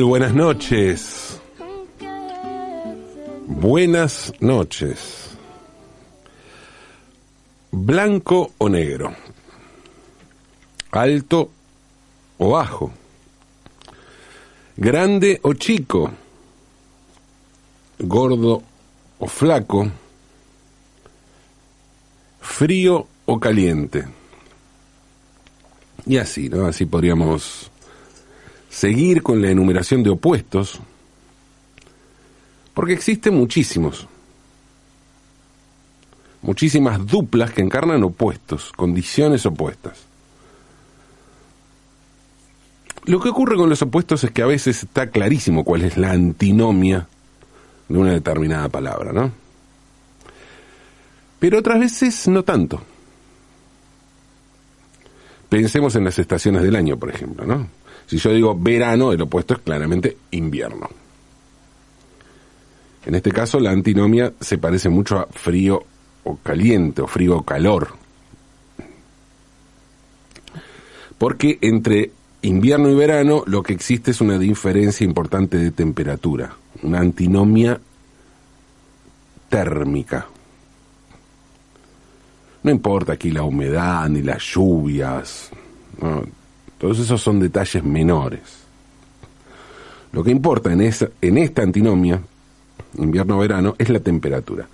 Buenas noches. Buenas noches. Blanco o negro. Alto o bajo. Grande o chico. Gordo o flaco. Frío o caliente. Y así, ¿no? Así podríamos seguir con la enumeración de opuestos, porque existen muchísimos, muchísimas duplas que encarnan opuestos, condiciones opuestas. Lo que ocurre con los opuestos es que a veces está clarísimo cuál es la antinomia de una determinada palabra, ¿no? Pero otras veces no tanto. Pensemos en las estaciones del año, por ejemplo, ¿no? Si yo digo verano, el opuesto es claramente invierno. En este caso, la antinomia se parece mucho a frío o caliente, o frío o calor. Porque entre invierno y verano lo que existe es una diferencia importante de temperatura, una antinomia térmica. No importa aquí la humedad ni las lluvias. Todos esos son detalles menores. Lo que importa en, esa, en esta antinomia, invierno-verano, es la temperatura.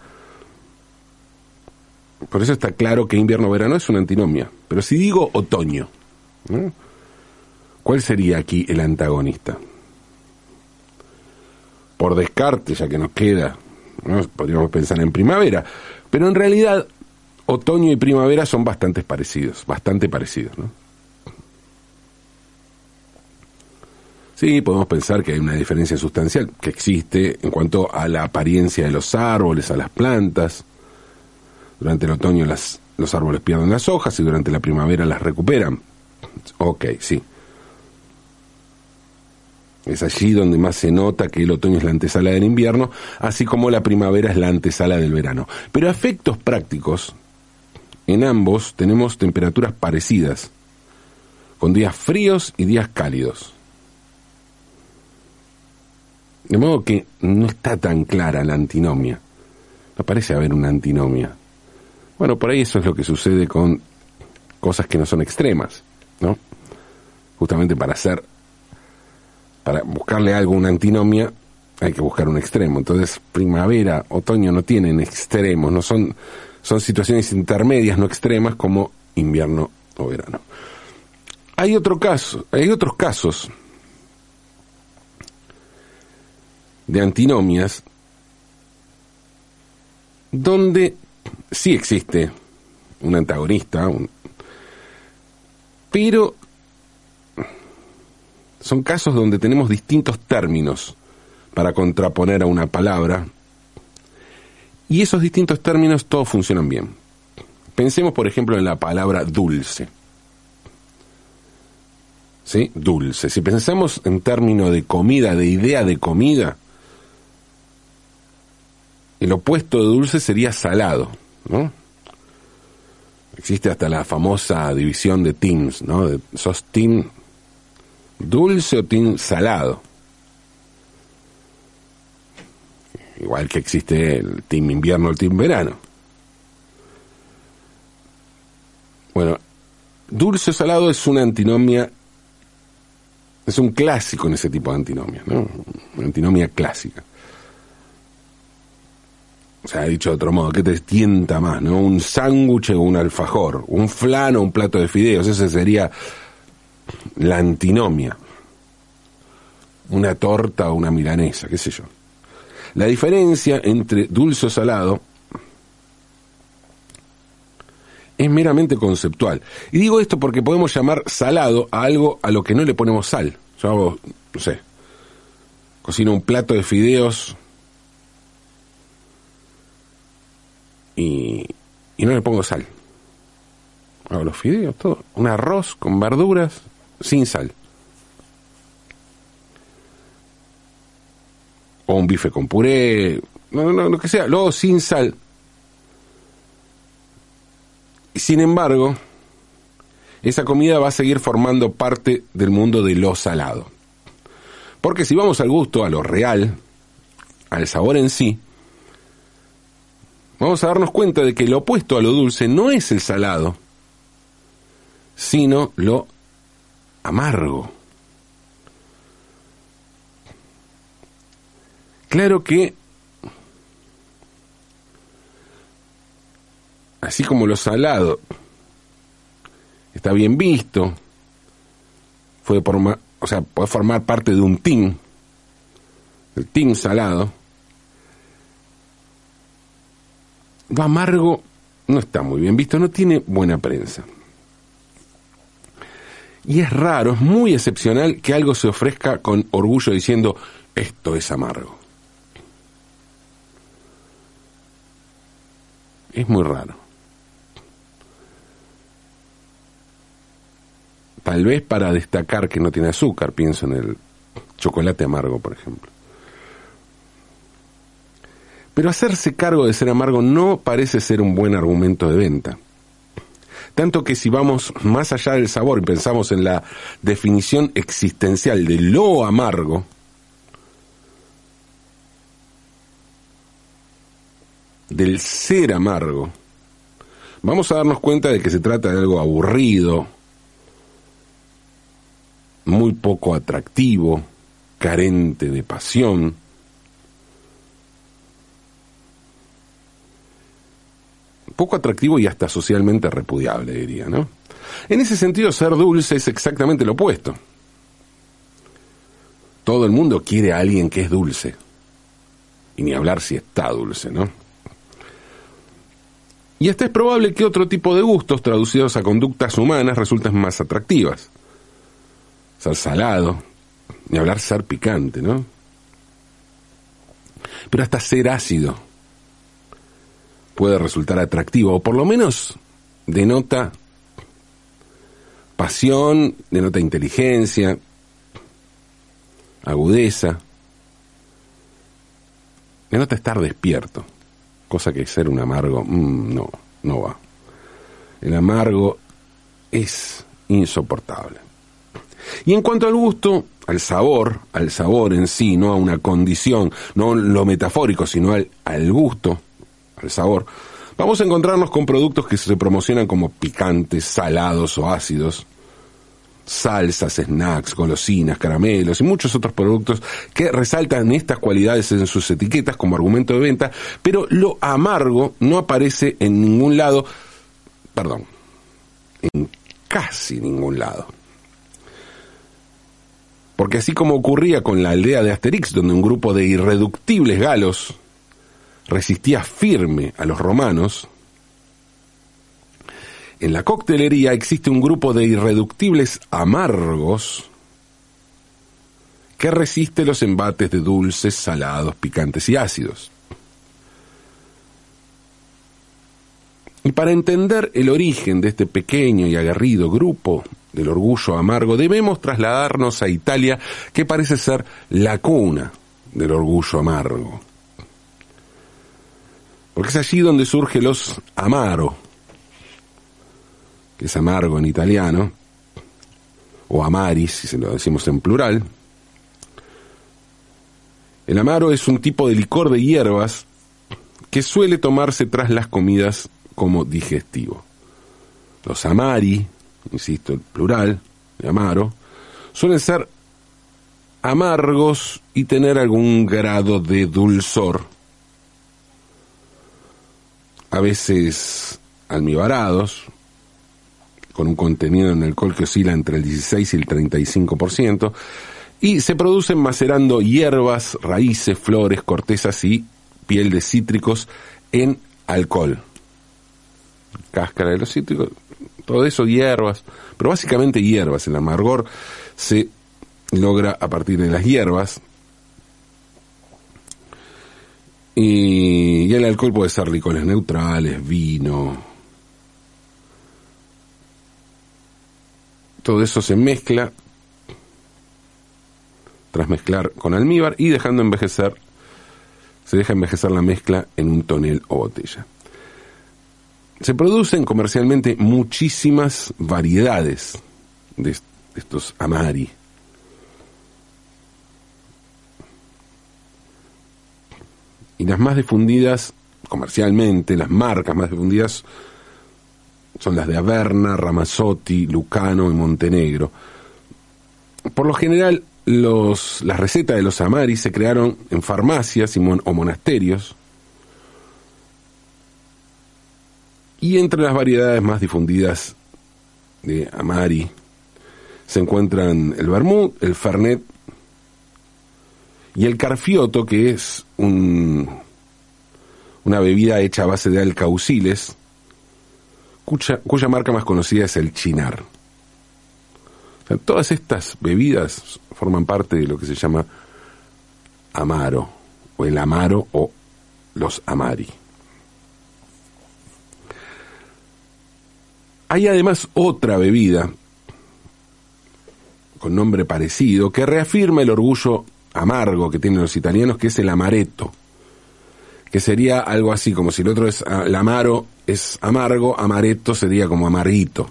Por eso está claro que invierno-verano es una antinomia. Pero si digo otoño. ¿cuál sería aquí el antagonista? Por descarte, ya que nos queda, ¿no? podríamos pensar en primavera, pero en realidad otoño y primavera son bastante parecidos, bastante parecidos, ¿no? Sí, podemos pensar que hay una diferencia sustancial que existe en cuanto a la apariencia de los árboles, a las plantas. Durante el otoño las, los árboles pierden las hojas y durante la primavera las recuperan. Ok, sí. Es allí donde más se nota que el otoño es la antesala del invierno, así como la primavera es la antesala del verano. Pero a efectos prácticos, en ambos tenemos temperaturas parecidas, con días fríos y días cálidos. De modo que no está tan clara la antinomia. No parece haber una antinomia. Bueno, por ahí eso es lo que sucede con cosas que no son extremas, ¿no? Justamente para hacer, para buscarle algo una antinomia, hay que buscar un extremo. Entonces, primavera, otoño no tienen extremos, no son, son situaciones intermedias, no extremas, como invierno o verano. Hay otro caso, hay otros casos de antinomias donde sí existe un antagonista, un, pero son casos donde tenemos distintos términos para contraponer a una palabra y esos distintos términos todos funcionan bien. Pensemos, por ejemplo, en la palabra dulce. ¿Sí? Dulce. Si pensamos en términos de comida, de idea de comida, el opuesto de dulce sería salado, ¿no? Existe hasta la famosa división de teams, ¿no? De, ¿Sos team dulce o team salado? Igual que existe el team invierno o el team verano. Bueno, dulce o salado es una antinomia, es un clásico en ese tipo de antinomia, ¿no? Una antinomia clásica. O sea, dicho de otro modo, ¿qué te tienta más, no? Un sándwich o un alfajor, un flan o un plato de fideos, esa sería la antinomia. Una torta o una milanesa, qué sé yo. La diferencia entre dulce o salado es meramente conceptual. Y digo esto porque podemos llamar salado a algo a lo que no le ponemos sal. Yo hago, no sé, cocino un plato de fideos y, y no le pongo sal. Hago los fideos, todo. Un arroz con verduras sin sal. O un bife con puré, no, no, lo que sea, luego sin sal. Sin embargo, esa comida va a seguir formando parte del mundo de lo salado. Porque si vamos al gusto, a lo real, al sabor en sí, vamos a darnos cuenta de que lo opuesto a lo dulce no es el salado, sino lo amargo. Claro que, así como lo salado está bien visto, o sea, puede formar parte de un team, el team salado, lo amargo no está muy bien visto, no tiene buena prensa. Y es raro, es muy excepcional que algo se ofrezca con orgullo diciendo, esto es amargo. Es muy raro. Tal vez para destacar que no tiene azúcar, pienso en el chocolate amargo, por ejemplo. Pero hacerse cargo de ser amargo no parece ser un buen argumento de venta. Tanto que si vamos más allá del sabor y pensamos en la definición existencial de lo amargo, del ser amargo, vamos a darnos cuenta de que se trata de algo aburrido, muy poco atractivo, carente de pasión, poco atractivo y hasta socialmente repudiable, diría, ¿no? En ese sentido, ser dulce es exactamente lo opuesto. Todo el mundo quiere a alguien que es dulce. Y ni hablar si está dulce, ¿no? Y hasta es probable que otro tipo de gustos traducidos a conductas humanas resulten más atractivas. Ser salado, ni hablar ser picante, ¿no? Pero hasta ser ácido puede resultar atractivo, o por lo menos denota pasión, denota inteligencia, agudeza, denota estar despierto cosa que ser un amargo, mm, no, no va. El amargo es insoportable. Y en cuanto al gusto, al sabor, al sabor en sí, no a una condición, no lo metafórico, sino al, al gusto, al sabor, vamos a encontrarnos con productos que se promocionan como picantes, salados o ácidos, salsas, snacks, golosinas, caramelos y muchos otros productos que resaltan estas cualidades en sus etiquetas como argumento de venta, pero lo amargo no aparece en ningún lado, perdón, en casi ningún lado. Porque así como ocurría con la aldea de Asterix, donde un grupo de irreductibles galos resistía firme a los romanos, en la coctelería existe un grupo de irreductibles amargos que resiste los embates de dulces, salados, picantes y ácidos. Y para entender el origen de este pequeño y aguerrido grupo del orgullo amargo, debemos trasladarnos a Italia, que parece ser la cuna del orgullo amargo. Porque es allí donde surge los amaro, que es amargo en italiano, o amaris, si se lo decimos en plural. El amaro es un tipo de licor de hierbas que suele tomarse tras las comidas como digestivo. Los amari, insisto, el plural de amaro, suelen ser amargos y tener algún grado de dulzor, a veces almibarados, con un contenido en alcohol que oscila entre el 16 y el 35%, y se producen macerando hierbas, raíces, flores, cortezas y piel de cítricos en alcohol. Cáscara de los cítricos, todo eso hierbas, pero básicamente hierbas. El amargor se logra a partir de las hierbas. Y, el alcohol puede ser licores neutrales, vino, todo eso se mezcla tras mezclar con almíbar y dejando envejecer, se deja envejecer la mezcla en un tonel o botella. se producen comercialmente muchísimas variedades de estos amari. Y las más difundidas comercialmente, las marcas más difundidas son las de Averna, Ramazzotti, Lucano y Montenegro. Por lo general, las recetas de los amari se crearon en farmacias o monasterios. Y entre las variedades más difundidas de amari se encuentran el vermut, el fernet y el carfioto, que es un, una bebida hecha a base de alcauciles, cuya, cuya marca más conocida es el chinar. todas estas bebidas forman parte de lo que se llama amaro, o el amaro o los amari. Hay además otra bebida con nombre parecido que reafirma el orgullo amargo que tienen los italianos, que es el amaretto que sería algo así, como si el otro es, el amaro es amargo, amaretto sería como amarguito.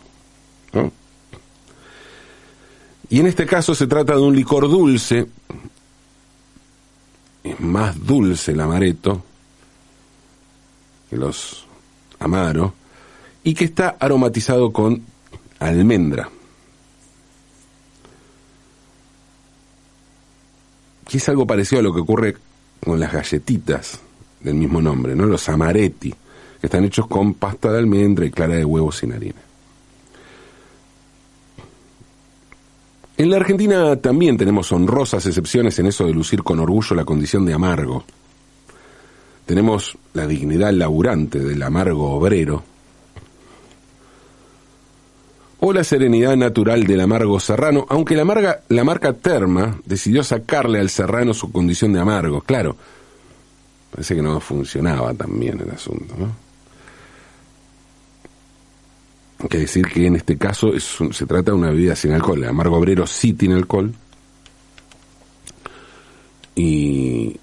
Y en este caso se trata de un licor dulce, es más dulce el amaretto que los amaro, y que está aromatizado con almendra. Que es algo parecido a lo que ocurre con las galletitas del mismo nombre, ¿no? Los amaretti, que están hechos con pasta de almendra y clara de huevo sin harina. En la Argentina también tenemos honrosas excepciones en eso de lucir con orgullo la condición de amargo. Tenemos la dignidad laburante del amargo obrero, o la serenidad natural del amargo serrano, aunque la, la marca Terma decidió sacarle al serrano su condición de amargo. Claro, Parece que no funcionaba tan bien el asunto, ¿no? Hay que decir que en este caso es se trata de una bebida sin alcohol. El amargo obrero sí tiene alcohol. Y,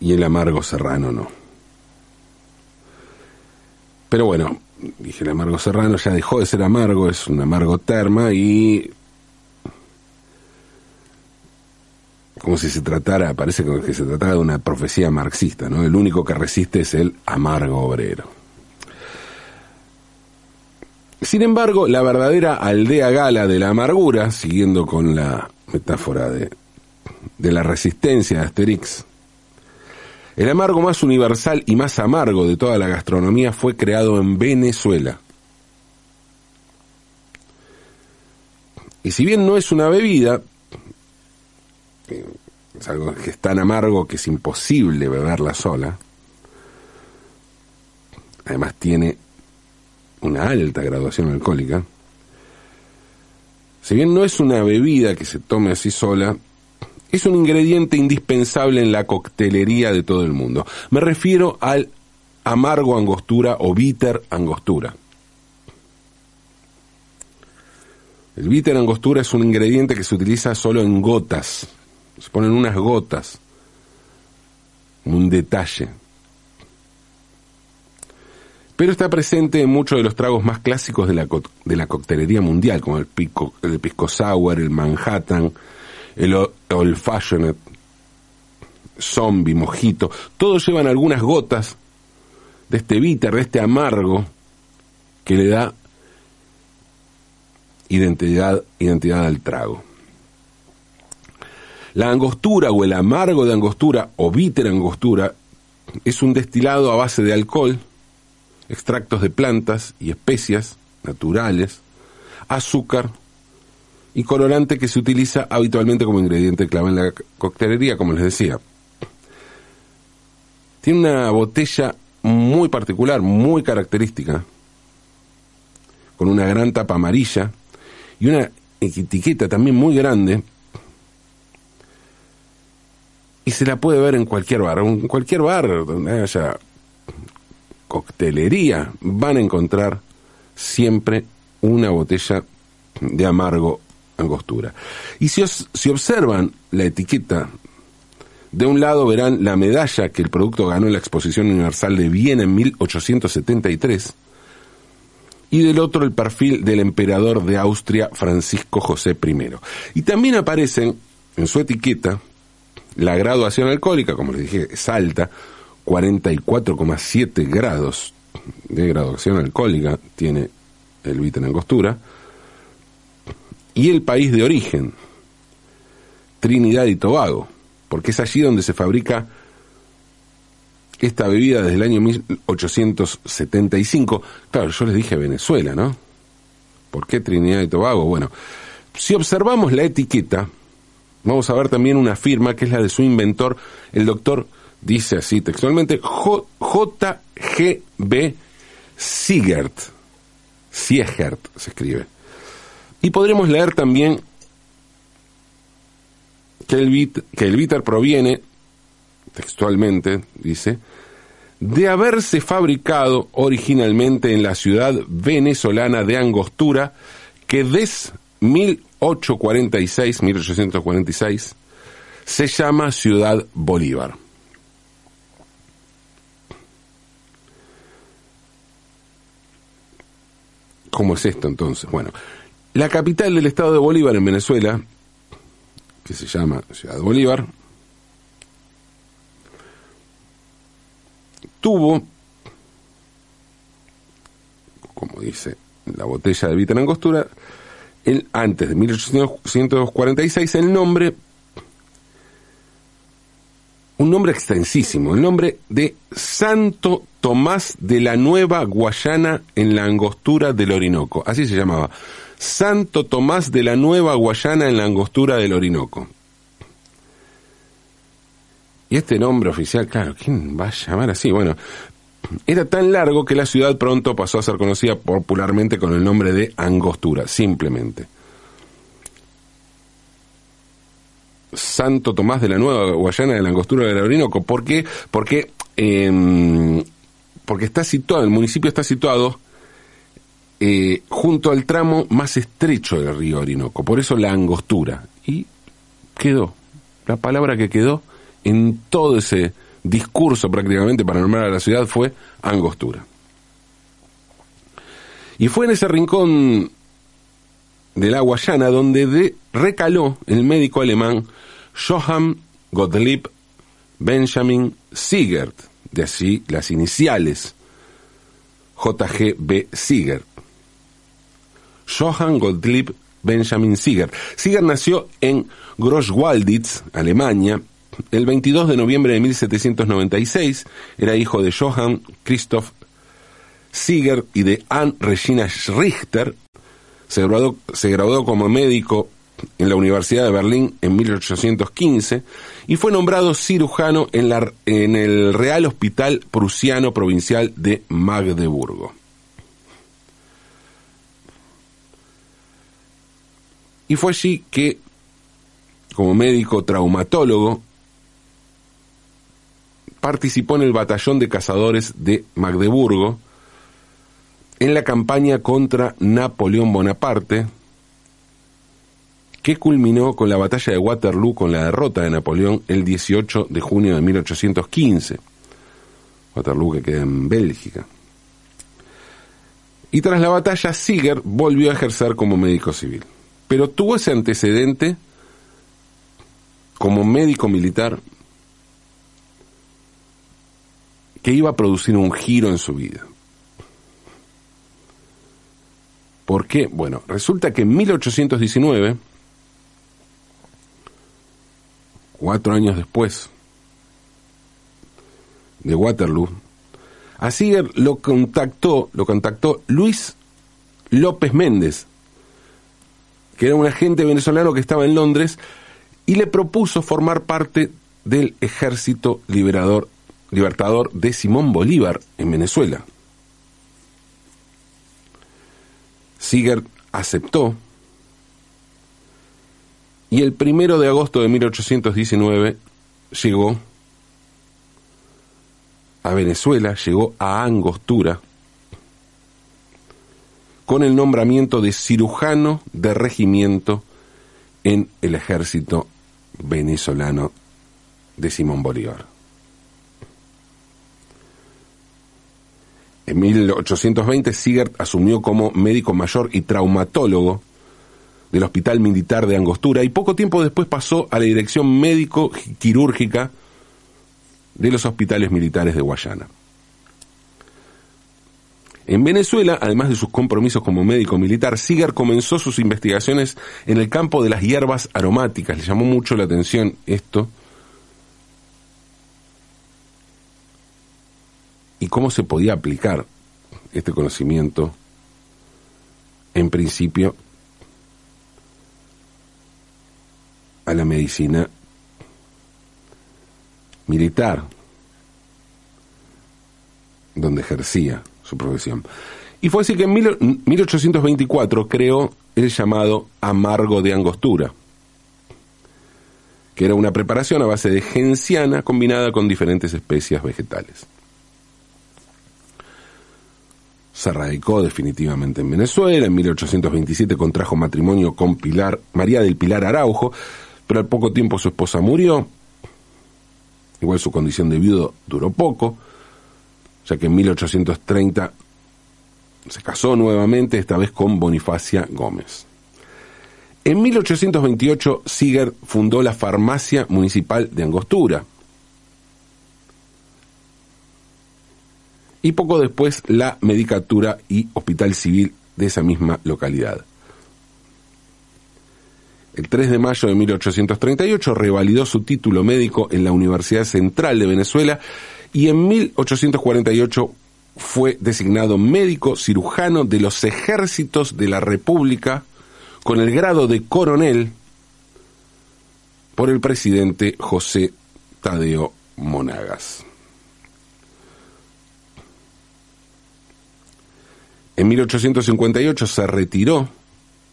y el amargo serrano no. Pero bueno, dije el amargo serrano ya dejó de ser amargo, es un amargo terma y como si se tratara, parece que se tratara de una profecía marxista, ¿no? El único que resiste es el amargo obrero. Sin embargo, la verdadera aldea gala de la amargura, siguiendo con la metáfora de, de la resistencia de Asterix, el amargo más universal y más amargo de toda la gastronomía fue creado en Venezuela. Y si bien no es una bebida, es algo que es tan amargo que es imposible beberla sola. Además tiene una alta graduación alcohólica. Si bien no es una bebida que se tome así sola, es un ingrediente indispensable en la coctelería de todo el mundo. Me refiero al amargo angostura o bitter angostura. El bitter angostura es un ingrediente que se utiliza solo en gotas se ponen unas gotas, un detalle. Pero está presente en muchos de los tragos más clásicos de la, de la coctelería mundial, como el, pico, el pisco sour, el Manhattan, el old fashioned, zombie, mojito. Todos llevan algunas gotas de este bitter, de este amargo, que le da identidad, identidad al trago. La angostura o el amargo de angostura o bitter angostura es un destilado a base de alcohol, extractos de plantas y especias naturales, azúcar y colorante que se utiliza habitualmente como ingrediente clave en la coctelería, como les decía. Tiene una botella muy particular, muy característica, con una gran tapa amarilla y una etiqueta también muy grande y se la puede ver en cualquier bar. En cualquier bar donde haya coctelería van a encontrar siempre una botella de amargo Y si, si observan la etiqueta De un lado verán la medalla que el producto ganó en la Exposición Universal de Viena en 1873 y del otro el perfil del emperador de Austria Francisco José I. Y también aparecen en su etiqueta la graduación alcohólica, como les dije, es alta, 44,7 grados de graduación alcohólica tiene el Vita en Angostura, y el país de origen, Trinidad y Tobago, porque es allí donde se fabrica esta bebida desde el año 1875. Claro, yo les dije Venezuela, ¿no? ¿Por qué Trinidad y Tobago? Bueno, si observamos la etiqueta, vamos a ver también una firma que es la de su inventor, el doctor, dice así textualmente, J.G.B. Siegert. Siegert se escribe. Y podremos leer también que el, que proviene, textualmente dice, de haberse fabricado originalmente en la ciudad venezolana de Angostura, que desde 1846, 1846, se llama Ciudad Bolívar. ¿Cómo es esto entonces? Bueno, la capital del estado de Bolívar en Venezuela, que se llama Ciudad Bolívar, tuvo, como dice la botella de Vita en Angostura, el, antes de 1846 el nombre, un nombre extensísimo, el nombre de Santo Tomás de la Nueva Guayana en la Angostura del Orinoco, así se llamaba, Santo Tomás de la Nueva Guayana en la Angostura del Orinoco. Y este nombre oficial, claro, ¿quién va a llamar así? Bueno, era tan largo que la ciudad pronto pasó a ser conocida popularmente con el nombre de Angostura, simplemente. Santo Tomás de la Nueva Guayana de la Angostura del Orinoco. ¿Por qué? Porque, em, porque está situado, el municipio está situado eh, junto al tramo más estrecho del río Orinoco, por eso la Angostura. Y quedó, la palabra que quedó en todo ese discurso prácticamente para nombrar a la ciudad fue Angostura. Y fue en ese rincón de la Guayana donde recaló el médico alemán Johann Gottlieb Benjamin Siegert, de así las iniciales JGB Siegert. Johann Gottlieb Benjamin Siegert. Siegert nació en Großwalditz, Alemania, el 22 de noviembre de 1796 era hijo de Johann Christoph Sieger y de Anne Regina Richter. Se graduó, como médico en la Universidad de Berlín en 1815 y fue nombrado cirujano en, la, en el Real Hospital Prusiano Provincial de Magdeburgo. Y fue allí que, como médico traumatólogo, participó en el batallón de cazadores de Magdeburgo en la campaña contra Napoleón Bonaparte, que culminó con la batalla de Waterloo con la derrota de Napoleón el 18 de junio de 1815. Waterloo que queda en Bélgica. Y tras la batalla, Siger volvió a ejercer como médico civil. Pero tuvo ese antecedente como médico militar que iba a producir un giro en su vida. ¿Por qué? Bueno, resulta que en 1819, cuatro años después de Waterloo, a Siger lo contactó, lo contactó Luis López Méndez, que era un agente venezolano que estaba en Londres, y le propuso formar parte del ejército liberador libertador de Simón Bolívar en Venezuela. Siger aceptó y el primero de agosto de 1819 llegó a Venezuela, llegó a Angostura con el nombramiento de cirujano de regimiento en el ejército venezolano de Simón Bolívar. En 1820 Sigert asumió como médico mayor y traumatólogo del Hospital Militar de Angostura y poco tiempo después pasó a la dirección médico-quirúrgica de los hospitales militares de Guayana. En Venezuela, además de sus compromisos como médico militar, Sigar comenzó sus investigaciones en el campo de las hierbas aromáticas. Le llamó mucho la atención esto. Y cómo se podía aplicar este conocimiento, en principio, a la medicina militar, donde ejercía su profesión. Y fue así que en 1824 creó el llamado amargo de angostura, que era una preparación a base de genciana combinada con diferentes especias vegetales. Se radicó definitivamente en Venezuela, en 1827 contrajo matrimonio con Pilar, María del Pilar Araujo, pero al poco tiempo su esposa murió, igual su condición de viudo duró poco, ya que en 1830 se casó nuevamente, esta vez con Bonifacia Gómez. En 1828, Siger fundó la Farmacia Municipal de Angostura. Y poco después, la Medicatura y Hospital Civil de esa misma localidad. El 3 de mayo de 1838 revalidó su título médico en la Universidad Central de Venezuela y en 1848 fue designado médico cirujano de los ejércitos de la República con el grado de coronel por el presidente José Tadeo Monagas. En 1858 se retiró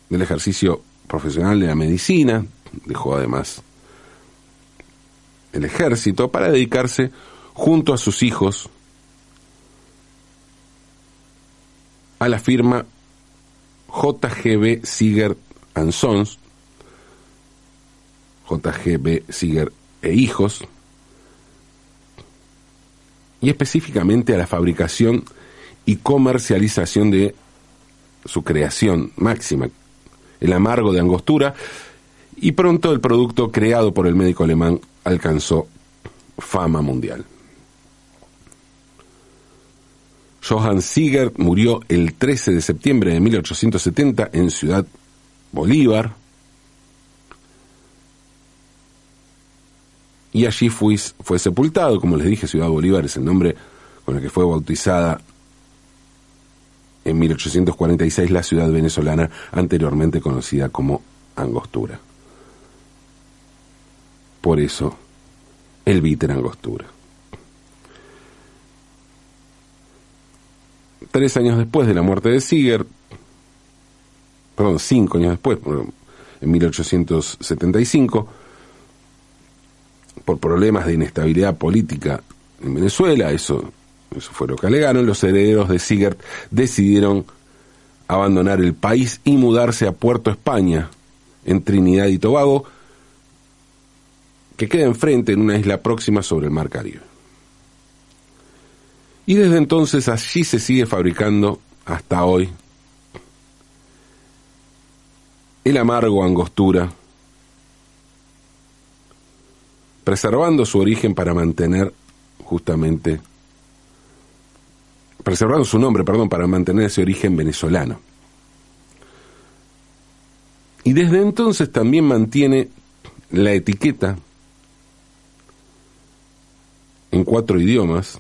del ejercicio profesional de la medicina, dejó además el ejército para dedicarse junto a sus hijos a la firma JGB Siger Sons, JGB Siger e Hijos, y específicamente a la fabricación y comercialización de su creación máxima, el amargo de angostura, y pronto el producto creado por el médico alemán alcanzó fama mundial. Johann Siegert murió el 13 de septiembre de 1870 en Ciudad Bolívar. Y allí fue, fue sepultado, como les dije, Ciudad Bolívar es el nombre con el que fue bautizada en 1846 la ciudad venezolana anteriormente conocida como Angostura. Por eso, el Víter Angostura. tres años después de la muerte de Siger, perdón, cinco años después, en 1875, por problemas de inestabilidad política en Venezuela, eso, eso fue lo que alegaron, los herederos de Sigert decidieron abandonar el país y mudarse a Puerto España, en Trinidad y Tobago, que queda enfrente en una isla próxima sobre el Mar Caribe. Y desde entonces allí se sigue fabricando hasta hoy el amargo angostura, preservando su origen para mantener justamente, preservando su nombre, perdón, para mantener ese origen venezolano. Y desde entonces también mantiene la etiqueta en cuatro idiomas,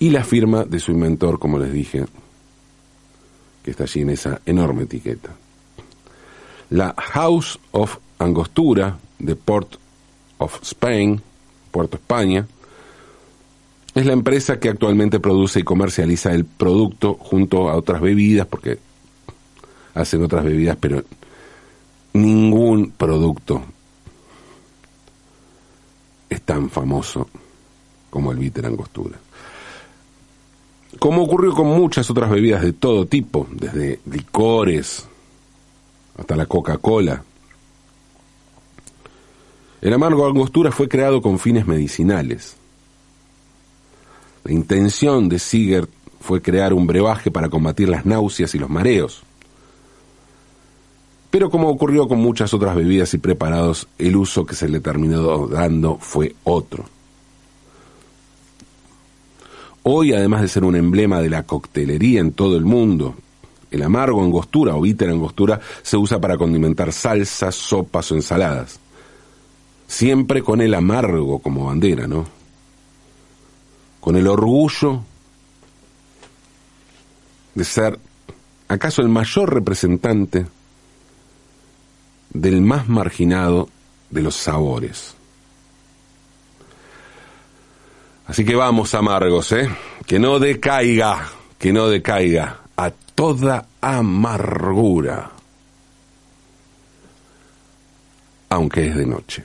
y la firma de su inventor, como les dije, que está allí en esa enorme etiqueta. La House of Angostura de Port of Spain, Puerto España, es la empresa que actualmente produce y comercializa el producto junto a otras bebidas, porque hacen otras bebidas, pero ningún producto es tan famoso como el bitter angostura. Como ocurrió con muchas otras bebidas de todo tipo, desde licores hasta la Coca-Cola. El amargo angostura fue creado con fines medicinales. La intención de Sigert fue crear un brebaje para combatir las náuseas y los mareos. Pero como ocurrió con muchas otras bebidas y preparados, el uso que se le terminó dando fue otro. Hoy, además de ser un emblema de la coctelería en todo el mundo, el amargo angostura o bitter angostura se usa para condimentar salsas, sopas o ensaladas. Siempre con el amargo como bandera, ¿no? Con el orgullo de ser acaso el mayor representante del más marginado de los sabores. Así que vamos amargos, ¿eh? Que no decaiga, que no decaiga a toda amargura, aunque es de noche.